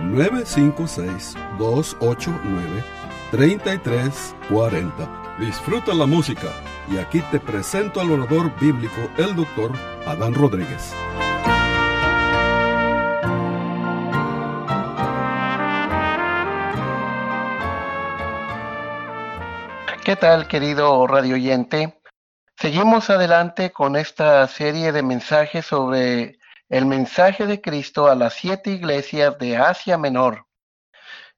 956-289-3340. Disfruta la música y aquí te presento al orador bíblico, el doctor Adán Rodríguez. ¿Qué tal, querido radio oyente? Seguimos adelante con esta serie de mensajes sobre el mensaje de Cristo a las siete iglesias de Asia Menor.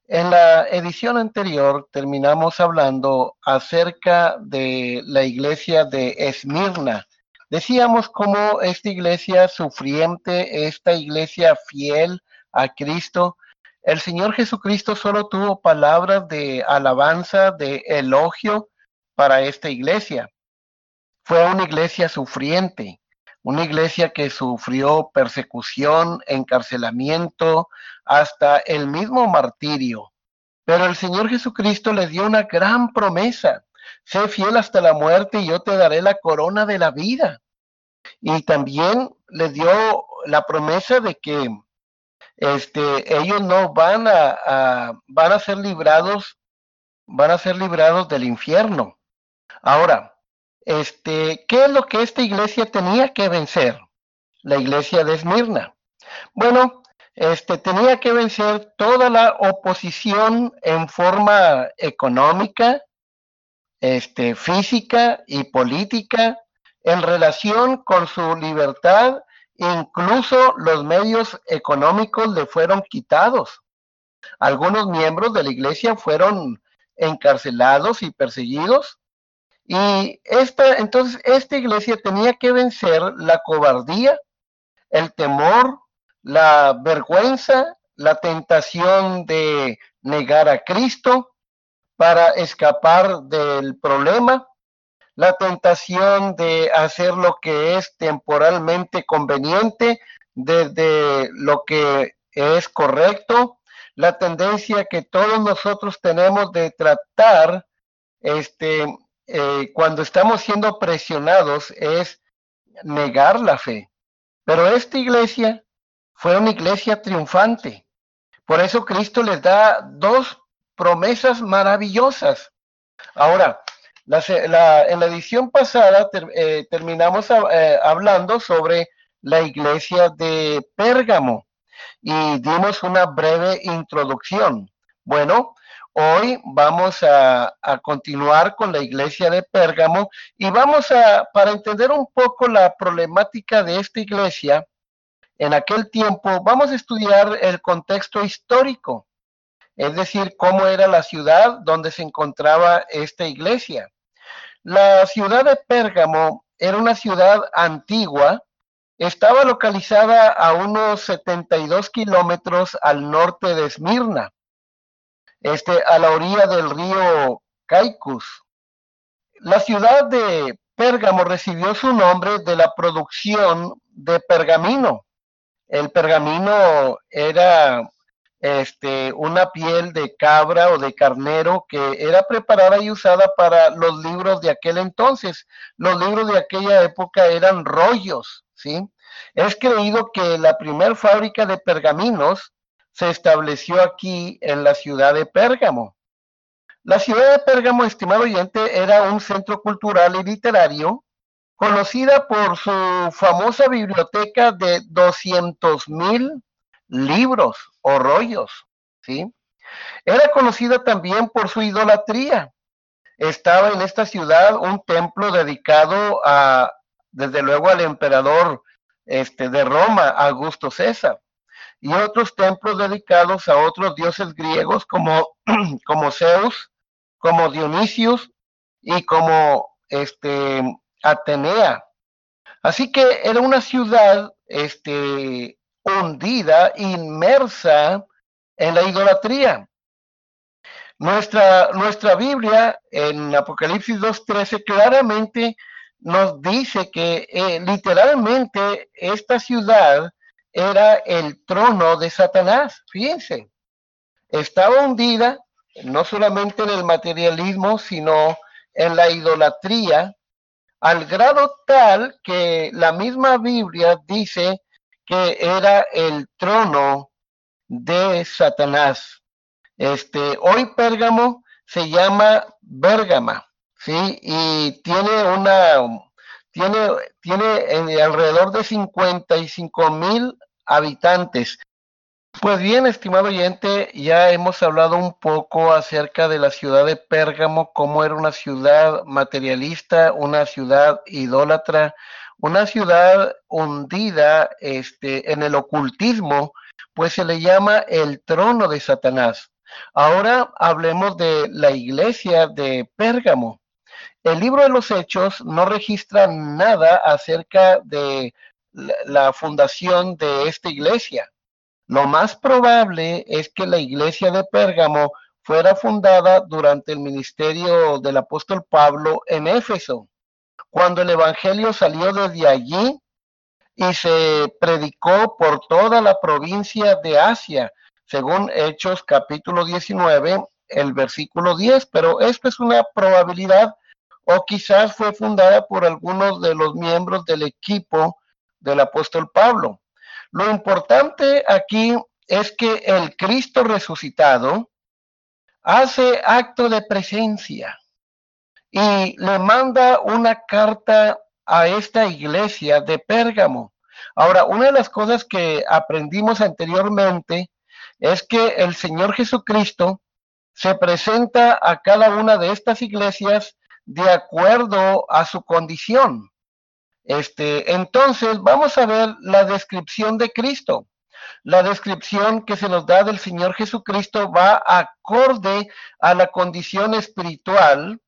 En la edición anterior terminamos hablando acerca de la iglesia de Esmirna. Decíamos cómo esta iglesia sufriente, esta iglesia fiel a Cristo, el Señor Jesucristo solo tuvo palabras de alabanza, de elogio para esta iglesia. Fue una iglesia sufriente, una iglesia que sufrió persecución, encarcelamiento, hasta el mismo martirio. Pero el Señor Jesucristo le dio una gran promesa. Sé fiel hasta la muerte y yo te daré la corona de la vida. Y también le dio la promesa de que este, ellos no van a, van a ser librados, van a ser librados del infierno. Ahora, este, ¿qué es lo que esta iglesia tenía que vencer? La iglesia de Esmirna. Bueno, este, tenía que vencer toda la oposición en forma económica, este, física y política en relación con su libertad. Incluso los medios económicos le fueron quitados. Algunos miembros de la iglesia fueron encarcelados y perseguidos y esta, entonces, esta iglesia tenía que vencer la cobardía, el temor, la vergüenza, la tentación de negar a Cristo para escapar del problema, la tentación de hacer lo que es temporalmente conveniente desde lo que es correcto, la tendencia que todos nosotros tenemos de tratar este eh, cuando estamos siendo presionados es negar la fe. Pero esta iglesia fue una iglesia triunfante. Por eso Cristo les da dos promesas maravillosas. Ahora, en la edición pasada eh, terminamos eh, hablando sobre la iglesia de Pérgamo y dimos una breve introducción. Bueno, Hoy vamos a, continuar con la iglesia de Pérgamo y vamos a, para entender un poco la problemática de esta iglesia, en aquel tiempo vamos a estudiar el contexto histórico, es decir, cómo era la ciudad donde se encontraba esta iglesia. La ciudad de Pérgamo era una ciudad antigua, estaba localizada a unos 72 kilómetros al norte de Esmirna este, a la orilla del río Caicus. La ciudad de Pérgamo recibió su nombre de la producción de pergamino. El pergamino era este, una piel de cabra o de carnero que era preparada y usada para los libros de aquel entonces. Los libros de aquella época eran rollos, ¿sí? Es creído que la primera fábrica de pergaminos se estableció aquí en la ciudad de Pérgamo. La ciudad de Pérgamo, estimado oyente, era un centro cultural y literario conocida por su famosa biblioteca de 200 mil libros o rollos, ¿sí? Era conocida también por su idolatría. Estaba en esta ciudad un templo dedicado a, desde luego, al emperador este, de Roma, Augusto César y otros templos dedicados a otros dioses griegos como, como Zeus, como Dionisios y como este, Atenea. Así que era una ciudad este, hundida, inmersa en la idolatría. Nuestra, nuestra Biblia en Apocalipsis 2.13 claramente nos dice que eh, literalmente esta ciudad era el trono de Satanás. Fíjense, estaba hundida no solamente en el materialismo, sino en la idolatría, al grado tal que la misma Biblia dice que era el trono de Satanás. Este, hoy Pérgamo se llama Bérgama, ¿sí? Y tiene una, tiene, tiene alrededor de 55 mil habitantes. Pues bien, estimado oyente, ya hemos hablado un poco acerca de la ciudad de Pérgamo, cómo era una ciudad materialista, una ciudad idólatra, una ciudad hundida este, en el ocultismo, pues se le llama el trono de Satanás. Ahora hablemos de la iglesia de Pérgamo. El libro de los Hechos no registra nada acerca de la fundación de esta iglesia. Lo más probable es que la iglesia de Pérgamo fuera fundada durante el ministerio del apóstol Pablo en Éfeso, cuando el Evangelio salió desde allí y se predicó por toda la provincia de Asia, según Hechos capítulo 19, el versículo 10, pero esto es una probabilidad o quizás fue fundada por algunos de los miembros del equipo del apóstol Pablo. Lo importante aquí es que el Cristo resucitado hace acto de presencia y le manda una carta a esta iglesia de Pérgamo. Ahora, una de las cosas que aprendimos anteriormente es que el Señor Jesucristo se presenta a cada una de estas iglesias de acuerdo a su condición. Este, entonces, vamos a ver la descripción de Cristo. La descripción que se nos da del Señor Jesucristo va acorde a la condición espiritual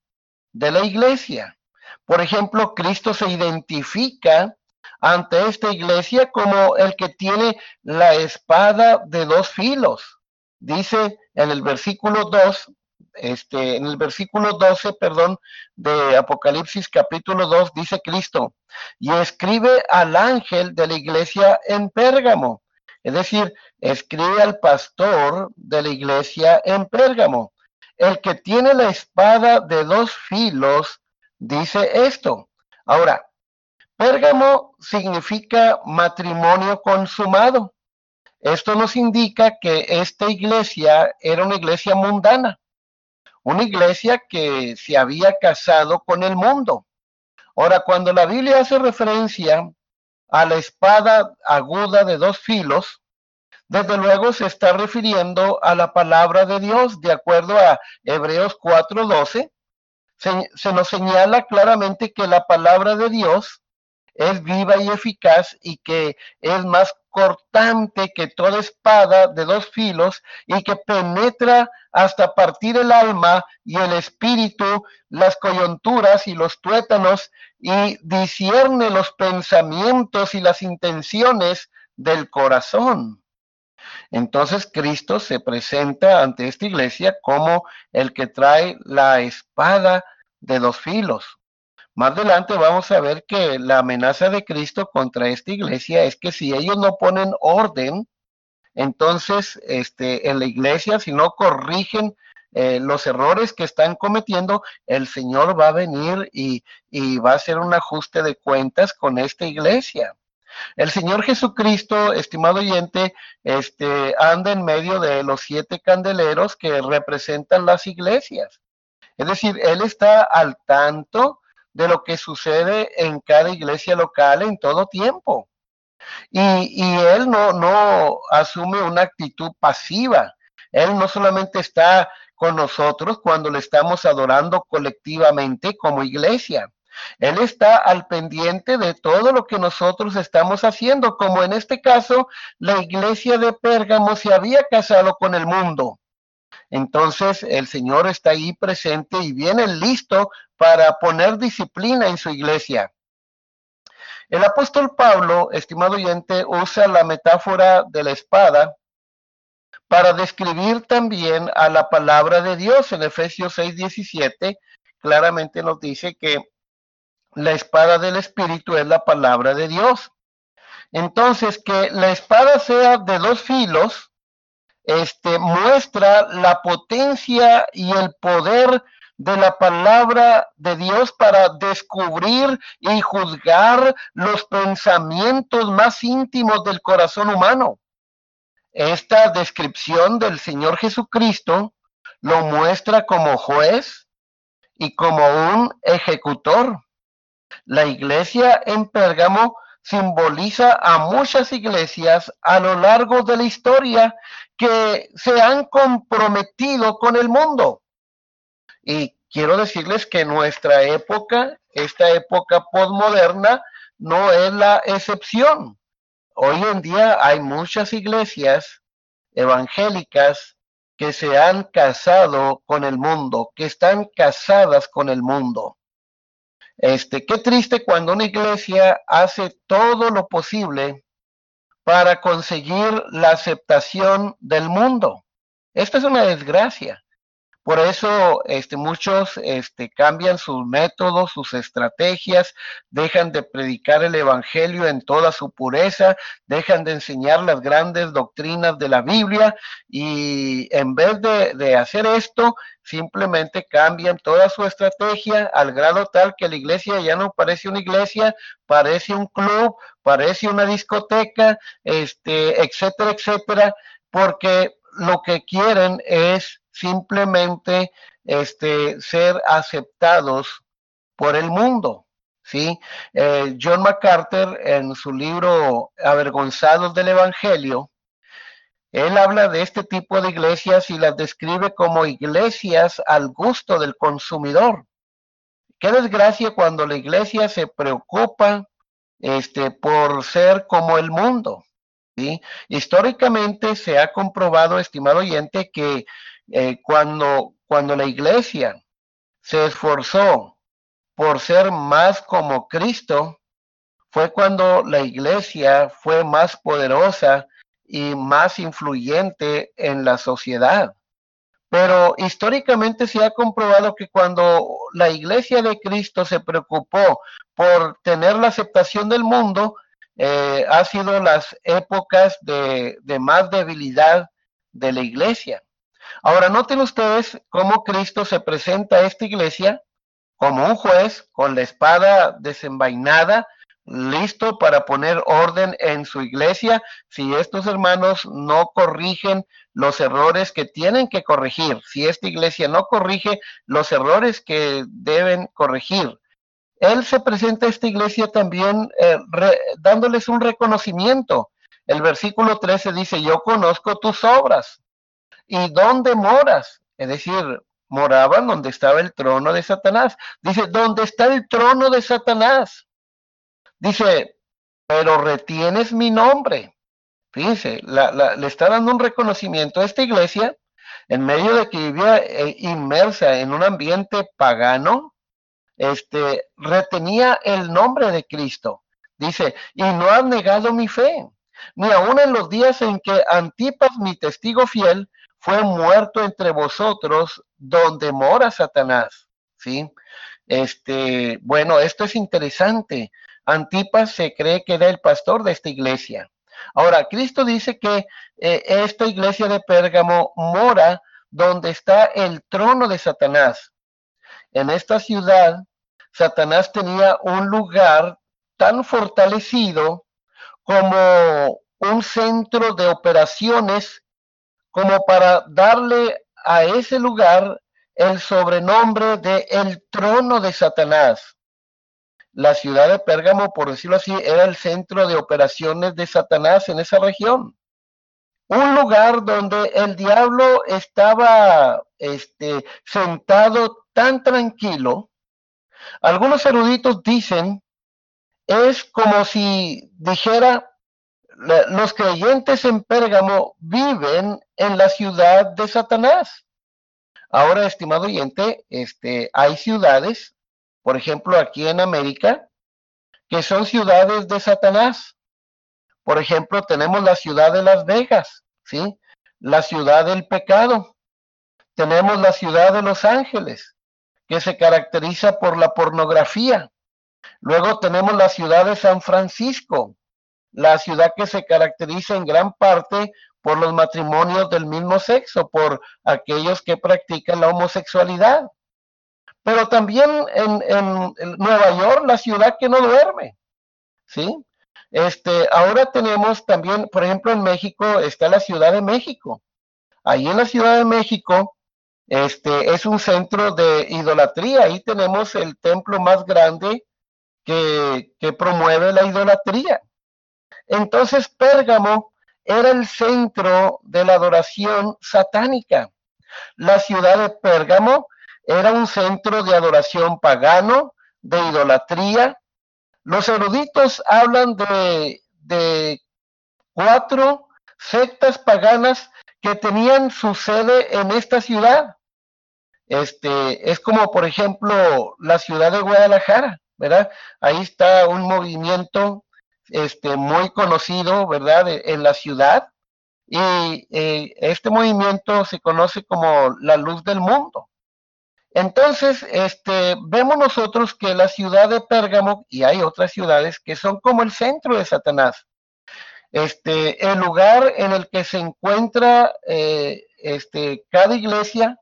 de la iglesia. Por ejemplo, Cristo se identifica ante esta iglesia como el que tiene la espada de dos filos. Dice en el versículo 2 este, en el versículo 12, perdón, de Apocalipsis capítulo 2, dice Cristo, y escribe al ángel de la iglesia en Pérgamo, es decir, escribe al pastor de la iglesia en Pérgamo. El que tiene la espada de dos filos dice esto. Ahora, Pérgamo significa matrimonio consumado. Esto nos indica que esta iglesia era una iglesia mundana una iglesia que se había casado con el mundo. Ahora, cuando la Biblia hace referencia a la espada aguda de dos filos, desde luego se está refiriendo a la palabra de Dios, de acuerdo a Hebreos 4:12. Se, se nos señala claramente que la palabra de Dios es viva y eficaz y que es más cortante que toda espada de dos filos y que penetra hasta partir el alma y el espíritu, las coyunturas y los tuétanos y discierne los pensamientos y las intenciones del corazón. Entonces Cristo se presenta ante esta iglesia como el que trae la espada de dos filos. Más adelante vamos a ver que la amenaza de Cristo contra esta iglesia es que si ellos no ponen orden, entonces este, en la iglesia, si no corrigen eh, los errores que están cometiendo, el Señor va a venir y, y va a hacer un ajuste de cuentas con esta iglesia. El Señor Jesucristo, estimado oyente, este, anda en medio de los siete candeleros que representan las iglesias. Es decir, Él está al tanto de lo que sucede en cada iglesia local en todo tiempo. Y, él no, no asume una actitud pasiva. Él no solamente está con nosotros cuando le estamos adorando colectivamente como iglesia. Él está al pendiente de todo lo que nosotros estamos haciendo, como en este caso la iglesia de Pérgamo se había casado con el mundo. Entonces el Señor está ahí presente y viene listo para poner disciplina en su iglesia. El apóstol Pablo, estimado oyente, usa la metáfora de la espada para describir también a la palabra de Dios. En Efesios 6, 17 claramente nos dice que la espada del Espíritu es la palabra de Dios. Entonces, que la espada sea de dos filos, este, muestra la potencia y el poder de la palabra de Dios para descubrir y juzgar los pensamientos más íntimos del corazón humano. Esta descripción del Señor Jesucristo lo muestra como juez y como un ejecutor. La iglesia en Pérgamo simboliza a muchas iglesias a lo largo de la historia que se han comprometido con el mundo. Y quiero decirles que nuestra época, esta época postmoderna, no es la excepción. Hoy en día hay muchas iglesias evangélicas que se han casado con el mundo, que están casadas con el mundo. Este, qué triste cuando una iglesia hace todo lo posible para conseguir la aceptación del mundo. Esta es una desgracia. Por eso este, muchos este, cambian sus métodos, sus estrategias, dejan de predicar el Evangelio en toda su pureza, dejan de enseñar las grandes doctrinas de la Biblia y en vez de, de hacer esto, simplemente cambian toda su estrategia al grado tal que la iglesia ya no parece una iglesia, parece un club, parece una discoteca, este, etcétera, etcétera, porque lo que quieren es simplemente este, ser aceptados por el mundo. ¿sí? Eh, John MacArthur en su libro Avergonzados del Evangelio, él habla de este tipo de iglesias y las describe como iglesias al gusto del consumidor. Qué desgracia cuando la iglesia se preocupa este, por ser como el mundo. ¿sí? Históricamente se ha comprobado, estimado oyente, que eh, cuando, cuando la iglesia se esforzó por ser más como Cristo, fue cuando la iglesia fue más poderosa y más influyente en la sociedad. Pero históricamente se ha comprobado que cuando la iglesia de Cristo se preocupó por tener la aceptación del mundo, eh, ha sido las épocas de, de más debilidad de la iglesia. Ahora noten ustedes cómo Cristo se presenta a esta iglesia como un juez con la espada desenvainada, listo para poner orden en su iglesia si estos hermanos no corrigen los errores que tienen que corregir, si esta iglesia no corrige los errores que deben corregir. Él se presenta a esta iglesia también eh, dándoles un reconocimiento. El versículo 13 dice, yo conozco tus obras ¿Y dónde moras? Es decir, moraban donde estaba el trono de Satanás. Dice, ¿dónde está el trono de Satanás? Dice, pero retienes mi nombre. Fíjense, le está dando un reconocimiento a esta iglesia en medio de que vivía eh, inmersa en un ambiente pagano, este, retenía el nombre de Cristo. Dice, y no has negado mi fe, ni aun en los días en que Antipas, mi testigo fiel, fue muerto entre vosotros donde mora Satanás. ¿Sí? Este, bueno, esto es interesante. Antipas se cree que era el pastor de esta iglesia. Ahora, Cristo dice que eh, esta iglesia de Pérgamo mora donde está el trono de Satanás. En esta ciudad, Satanás tenía un lugar tan fortalecido como un centro de operaciones como para darle a ese lugar el sobrenombre de el trono de Satanás. La ciudad de Pérgamo, por decirlo así, era el centro de operaciones de Satanás en esa región. Un lugar donde el diablo estaba este, sentado tan tranquilo. Algunos eruditos dicen, es como si dijera, los creyentes en Pérgamo viven en la ciudad de Satanás. Ahora, estimado oyente, este, hay ciudades, por ejemplo, aquí en América, que son ciudades de Satanás. Por ejemplo, tenemos la ciudad de Las Vegas, ¿sí? la ciudad del pecado. Tenemos la ciudad de Los Ángeles, que se caracteriza por la pornografía. Luego tenemos la ciudad de San Francisco, la ciudad que se caracteriza en gran parte por los matrimonios del mismo sexo, por aquellos que practican la homosexualidad. Pero también en, Nueva York, la ciudad que no duerme, ¿sí? Este, ahora tenemos también, por ejemplo, en México está la Ciudad de México. Ahí en la Ciudad de México, este, es un centro de idolatría. Ahí tenemos el templo más grande que, que promueve la idolatría. Entonces, Pérgamo era el centro de la adoración satánica. La ciudad de Pérgamo era un centro de adoración pagano, de idolatría. Los eruditos hablan de, de cuatro sectas paganas que tenían su sede en esta ciudad. Este, es como, por ejemplo, la ciudad de Guadalajara, ¿verdad? Ahí está un movimiento este, muy conocido, ¿verdad?, en la ciudad. Y eh, este movimiento se conoce como la luz del mundo. Entonces, este, vemos nosotros que la ciudad de Pérgamo, y hay otras ciudades que son como el centro de Satanás, este, el lugar en el que se encuentra eh, este, cada iglesia,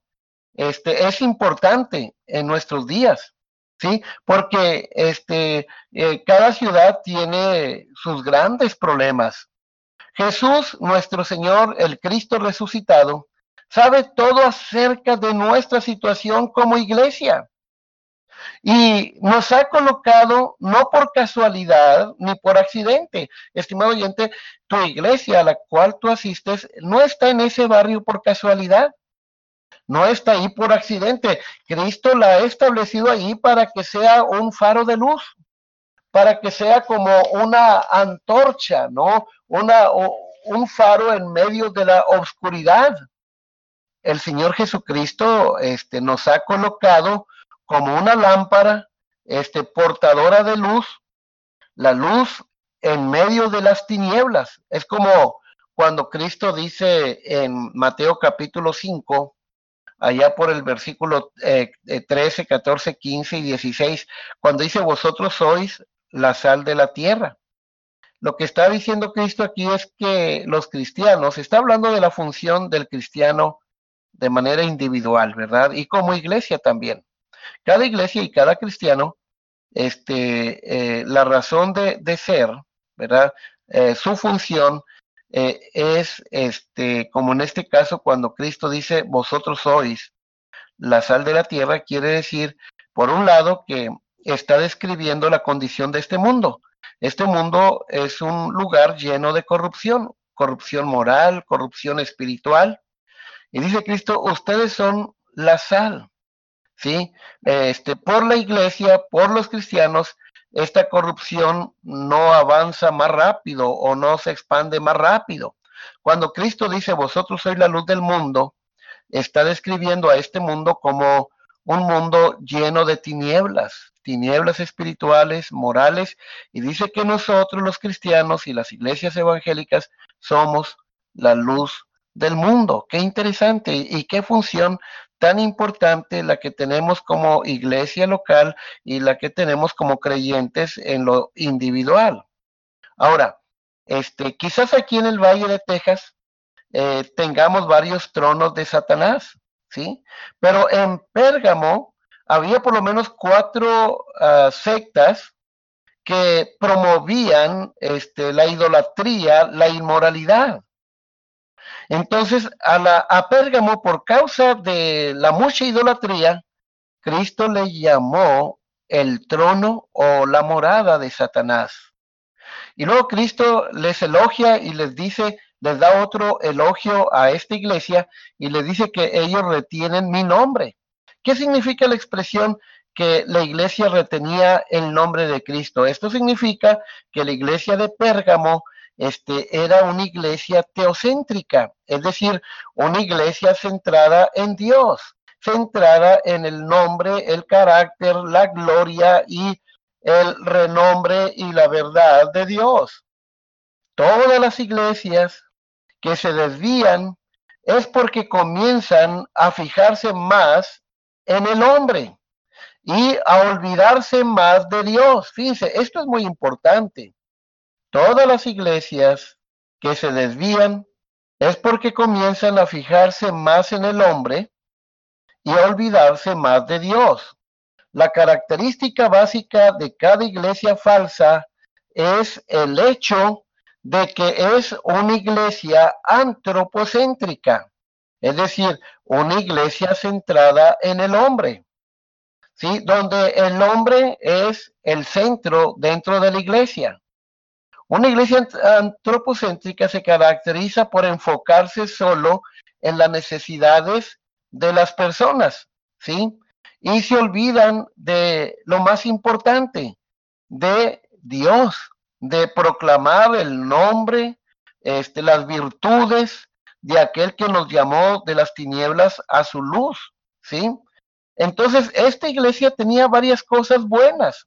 este, es importante en nuestros días, ¿sí? Porque este, eh, cada ciudad tiene sus grandes problemas. Jesús, nuestro Señor, el Cristo resucitado, sabe todo acerca de nuestra situación como iglesia. Y nos ha colocado no por casualidad ni por accidente. Estimado oyente, tu iglesia a la cual tú asistes no está en ese barrio por casualidad. No está ahí por accidente. Cristo la ha establecido ahí para que sea un faro de luz, para que sea como una antorcha, ¿no? Una, un faro en medio de la oscuridad el Señor Jesucristo este, nos ha colocado como una lámpara este, portadora de luz, la luz en medio de las tinieblas. Es como cuando Cristo dice en Mateo capítulo 5, allá por el versículo 13, 14, 15 y 16, cuando dice, vosotros sois la sal de la tierra. Lo que está diciendo Cristo aquí es que los cristianos, está hablando de la función del cristiano de manera individual, ¿verdad? Y como iglesia también. Cada iglesia y cada cristiano, este, eh, la razón de, ser, ¿verdad? Eh, su función eh, es, este, como en este caso, cuando Cristo dice, vosotros sois la sal de la tierra, quiere decir, por un lado, que está describiendo la condición de este mundo. Este mundo es un lugar lleno de corrupción, corrupción moral, corrupción espiritual, y dice Cristo, ustedes son la sal, ¿sí? Este, por la iglesia, por los cristianos, esta corrupción no avanza más rápido o no se expande más rápido. Cuando Cristo dice, vosotros sois la luz del mundo, está describiendo a este mundo como un mundo lleno de tinieblas, tinieblas espirituales, morales, y dice que nosotros los cristianos y las iglesias evangélicas somos la luz del mundo. Qué interesante y qué función tan importante la que tenemos como iglesia local y la que tenemos como creyentes en lo individual. Ahora, este, quizás aquí en el Valle de Texas eh, tengamos varios tronos de Satanás, ¿sí? Pero en Pérgamo había por lo menos cuatro ah, sectas que promovían este, la idolatría, la inmoralidad. Entonces, a, la, a Pérgamo, por causa de la mucha idolatría, Cristo le llamó el trono o la morada de Satanás. Y luego Cristo les elogia y les dice, les da otro elogio a esta iglesia y les dice que ellos retienen mi nombre. ¿Qué significa la expresión que la iglesia retenía el nombre de Cristo? Esto significa que la iglesia de Pérgamo este, era una iglesia teocéntrica, es decir, una iglesia centrada en Dios, centrada en el nombre, el carácter, la gloria y el renombre y la verdad de Dios. Todas las iglesias que se desvían es porque comienzan a fijarse más en el hombre y a olvidarse más de Dios. Fíjense, esto es muy importante. Todas las iglesias que se desvían es porque comienzan a fijarse más en el hombre y a olvidarse más de Dios. La característica básica de cada iglesia falsa es el hecho de que es una iglesia antropocéntrica, es decir, una iglesia centrada en el hombre, ¿sí? Donde el hombre es el centro dentro de la iglesia. Una iglesia antropocéntrica se caracteriza por enfocarse solo en las necesidades de las personas, ¿sí? Y se olvidan de lo más importante, de Dios, de proclamar el nombre, este, las virtudes de aquel que nos llamó de las tinieblas a su luz, ¿sí? Entonces, esta iglesia tenía varias cosas buenas.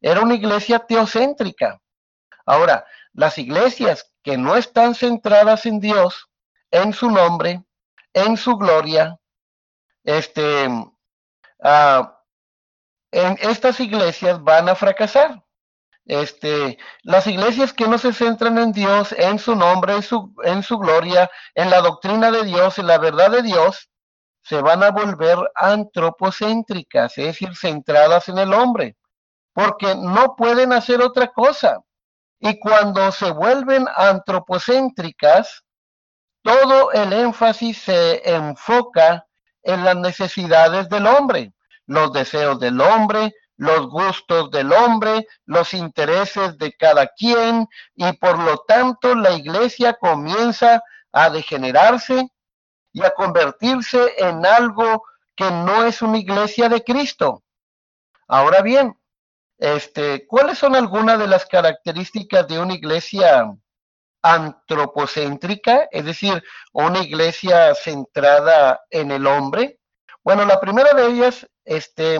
Era una iglesia teocéntrica. Ahora, las iglesias que no están centradas en Dios, en su nombre, en su gloria, este, ah, en estas iglesias van a fracasar. Este, las iglesias que no se centran en Dios, en su nombre, en su, en su gloria, en la doctrina de Dios, en la verdad de Dios, se van a volver antropocéntricas, es decir, centradas en el hombre, porque no pueden hacer otra cosa. Y cuando se vuelven antropocéntricas, todo el énfasis se enfoca en las necesidades del hombre, los deseos del hombre, los gustos del hombre, los intereses de cada quien y por lo tanto la iglesia comienza a degenerarse y a convertirse en algo que no es una iglesia de Cristo. Ahora bien, este, ¿cuáles son algunas de las características de una iglesia antropocéntrica, es decir, una iglesia centrada en el hombre? Bueno, la primera de ellas, este,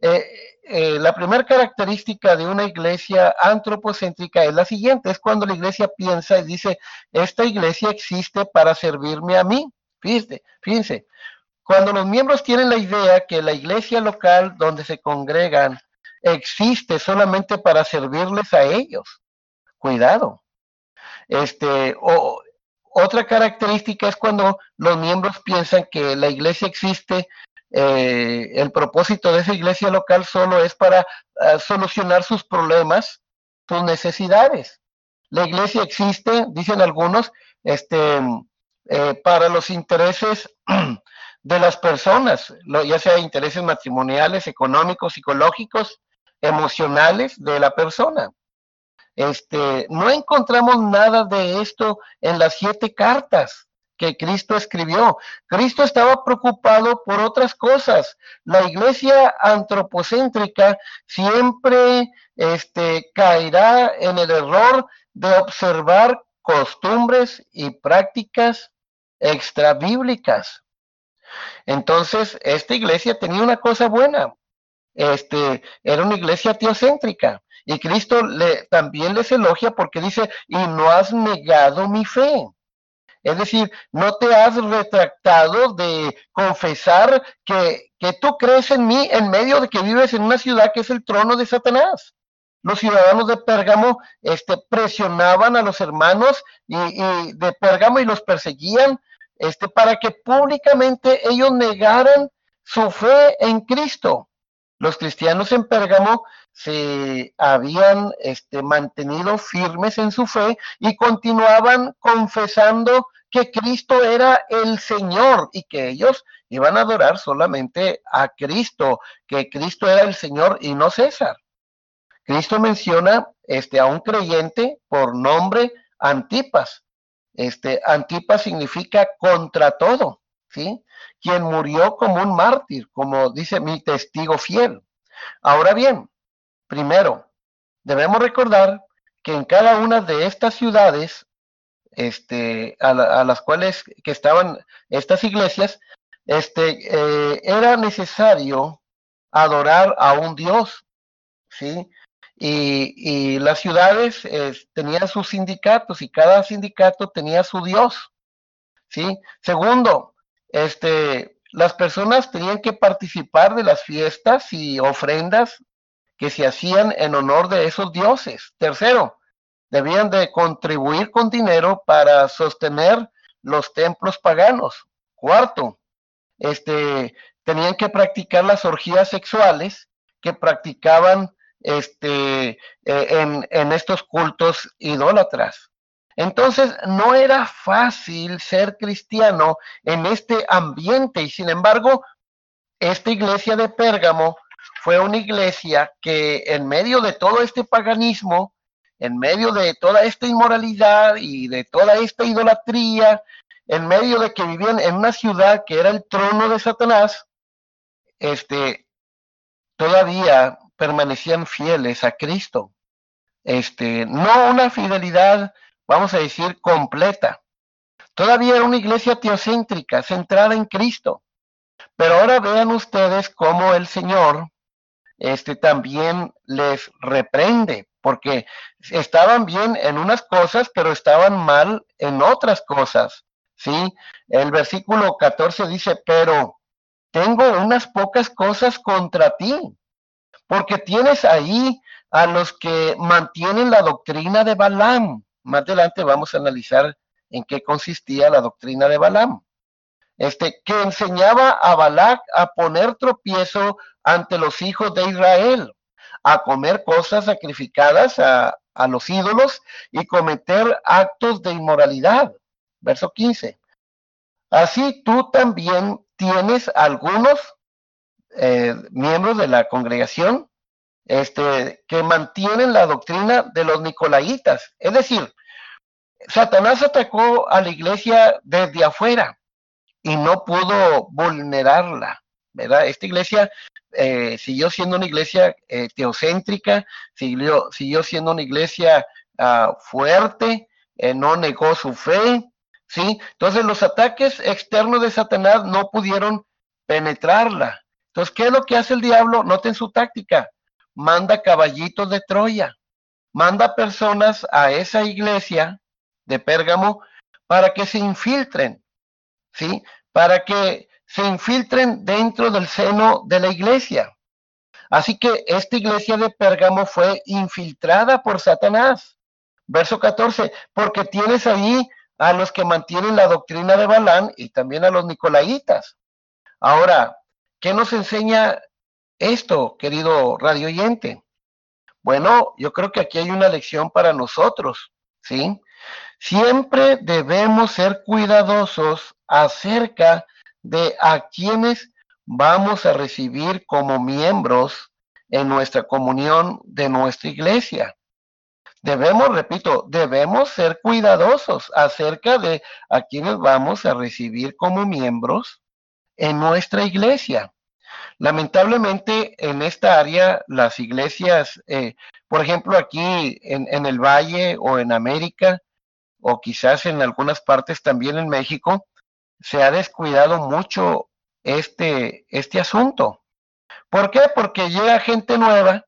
eh, eh, la primera característica de una iglesia antropocéntrica es la siguiente, es cuando la iglesia piensa y dice, esta iglesia existe para servirme a mí. Fíjense, fíjense, cuando los miembros tienen la idea que la iglesia local donde se congregan existe solamente para servirles a ellos, cuidado. Este, o, otra característica es cuando los miembros piensan que la iglesia existe eh, el propósito de esa iglesia local solo es para ah, solucionar sus problemas, sus necesidades. La iglesia existe, dicen algunos, este, eh, para los intereses de las personas, ya sea intereses matrimoniales, económicos, psicológicos, emocionales de la persona. Este, no encontramos nada de esto en las siete cartas que Cristo escribió. Cristo estaba preocupado por otras cosas. La iglesia antropocéntrica siempre este, caerá en el error de observar costumbres y prácticas extrabíblicas. Entonces, esta iglesia tenía una cosa buena. Este, era una iglesia teocéntrica. Y Cristo le, también les elogia porque dice, y no has negado mi fe. Es decir, no te has retractado de confesar que, que tú crees en mí en medio de que vives en una ciudad que es el trono de Satanás. Los ciudadanos de Pérgamo este, presionaban a los hermanos y, de Pérgamo y los perseguían este, para que públicamente ellos negaran su fe en Cristo. Los cristianos en Pérgamo se habían este, mantenido firmes en su fe y continuaban confesando que Cristo era el Señor y que ellos iban a adorar solamente a Cristo, que Cristo era el Señor y no César. Cristo menciona este, a un creyente por nombre Antipas. Este, Antipas significa contra todo, ¿sí? Quien murió como un mártir, como dice mi testigo fiel. Ahora bien, primero, debemos recordar que en cada una de estas ciudades este, a, las cuales que estaban estas iglesias, este, eh, era necesario adorar a un Dios, ¿sí? Y, las ciudades tenían sus sindicatos y cada sindicato tenía su Dios, ¿sí? Segundo, este, las personas tenían que participar de las fiestas y ofrendas que se hacían en honor de esos dioses. Tercero, debían de contribuir con dinero para sostener los templos paganos. Cuarto, este, tenían que practicar las orgías sexuales que practicaban este, eh, en, en estos cultos idólatras. Entonces, no era fácil ser cristiano en este ambiente y sin embargo, esta iglesia de Pérgamo fue una iglesia que en medio de todo este paganismo, en medio de toda esta inmoralidad y de toda esta idolatría, en medio de que vivían en una ciudad que era el trono de Satanás, este, todavía permanecían fieles a Cristo. Este, no una fidelidad, vamos a decir, completa. Todavía era una iglesia teocéntrica, centrada en Cristo. Pero ahora vean ustedes cómo el Señor este, también les reprende, porque estaban bien en unas cosas, pero estaban mal en otras cosas. ¿sí? El versículo 14 dice, pero tengo unas pocas cosas contra ti, porque tienes ahí a los que mantienen la doctrina de Balaam. Más adelante vamos a analizar en qué consistía la doctrina de Balaam. Este, que enseñaba a Balac a poner tropiezo ante los hijos de Israel, a comer cosas sacrificadas a, a los ídolos y cometer actos de inmoralidad. Verso 15. Así tú también tienes algunos eh, miembros de la congregación este, que mantienen la doctrina de los nicolaitas. Es decir, Satanás atacó a la iglesia desde afuera y no pudo vulnerarla, ¿verdad? Esta iglesia eh, siguió siendo una iglesia eh, teocéntrica, siguió, siguió siendo una iglesia uh, fuerte, no negó su fe, ¿sí? Entonces los ataques externos de Satanás no pudieron penetrarla. Entonces, ¿qué es lo que hace el diablo? Noten su táctica. Manda caballitos de Troya, manda personas a esa iglesia de Pérgamo para que se infiltren, ¿sí? Para que se infiltren dentro del seno de la iglesia. Así que esta iglesia de Pérgamo fue infiltrada por Satanás. Verso 14, porque tienes ahí a los que mantienen la doctrina de Balán y también a los nicolaitas. Ahora, ¿qué nos enseña esto, querido radio oyente? Bueno, yo creo que aquí hay una lección para nosotros, ¿sí? Siempre debemos ser cuidadosos acerca de a quienes vamos a recibir como miembros en nuestra comunión de nuestra iglesia debemos, repito, debemos ser cuidadosos acerca de a quienes vamos a recibir como miembros en nuestra iglesia. Lamentablemente en esta área las iglesias, eh, por ejemplo aquí en, el Valle o en América, o quizás en algunas partes también en México, se ha descuidado mucho este, este asunto. ¿Por qué? Porque llega gente nueva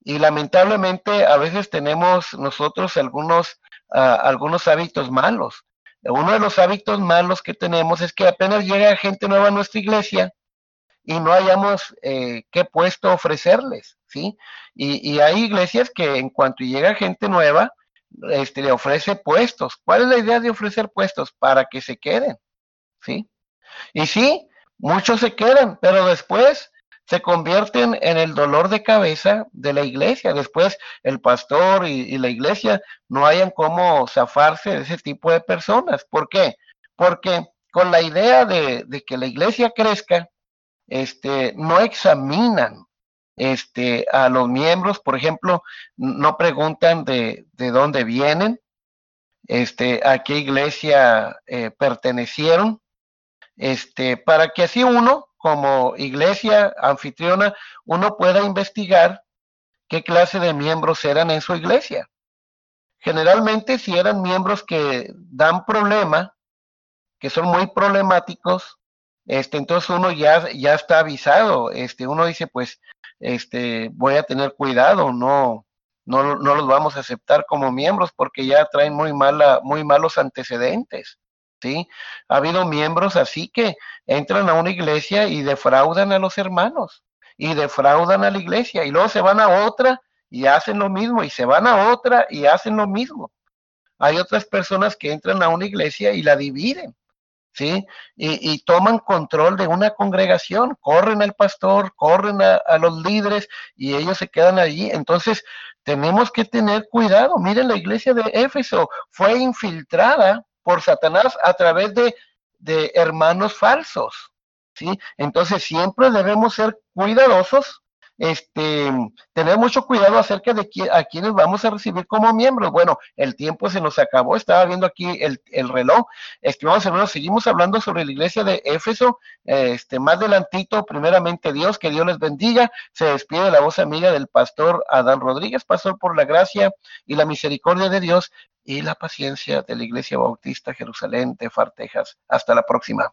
y lamentablemente a veces tenemos nosotros algunos, uh, algunos hábitos malos. Uno de los hábitos malos que tenemos es que apenas llega gente nueva a nuestra iglesia y no hayamos eh, qué puesto ofrecerles, ¿sí? Y, y, hay iglesias que en cuanto llega gente nueva, este, le ofrece puestos. ¿Cuál es la idea de ofrecer puestos? Para que se queden, ¿sí? Y sí, muchos se quedan, pero después se convierten en el dolor de cabeza de la iglesia. Después el pastor y, la iglesia no hayan cómo zafarse de ese tipo de personas. ¿Por qué? Porque con la idea de, que la iglesia crezca, este, no examinan este, a los miembros, por ejemplo, no preguntan de, de dónde vienen, este, a qué iglesia eh, pertenecieron, este, para que así uno como iglesia anfitriona uno pueda investigar qué clase de miembros eran en su iglesia. Generalmente si eran miembros que dan problema, que son muy problemáticos, este, entonces uno ya, ya está avisado, este, uno dice pues, este, voy a tener cuidado, no, no, no los vamos a aceptar como miembros porque ya traen muy mala, muy malos antecedentes. ¿sí? Ha habido miembros así que entran a una iglesia y defraudan a los hermanos y defraudan a la iglesia y luego se van a otra y hacen lo mismo y se van a otra y hacen lo mismo. Hay otras personas que entran a una iglesia y la dividen, ¿sí? Y, toman control de una congregación, corren al pastor, corren a, los líderes y ellos se quedan allí. Entonces, tenemos que tener cuidado. Miren, la iglesia de Éfeso fue infiltrada por Satanás a través de, de hermanos falsos. ¿sí? Entonces siempre debemos ser cuidadosos este, tener mucho cuidado acerca de a quienes vamos a recibir como miembros. Bueno, el tiempo se nos acabó, estaba viendo aquí el, el reloj. Estimados hermanos, seguimos hablando sobre la iglesia de Éfeso, este, más adelantito, primeramente Dios, que Dios les bendiga. Se despide la voz amiga del pastor Adán Rodríguez, pastor por la gracia y la misericordia de Dios y la paciencia de la iglesia bautista Jerusalén de Fartejas. Hasta la próxima.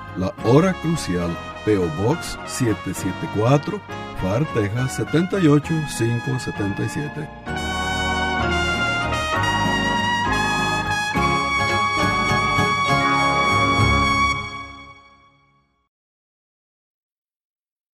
la Hora Crucial, PO Box 774, FAR, Texas 78577.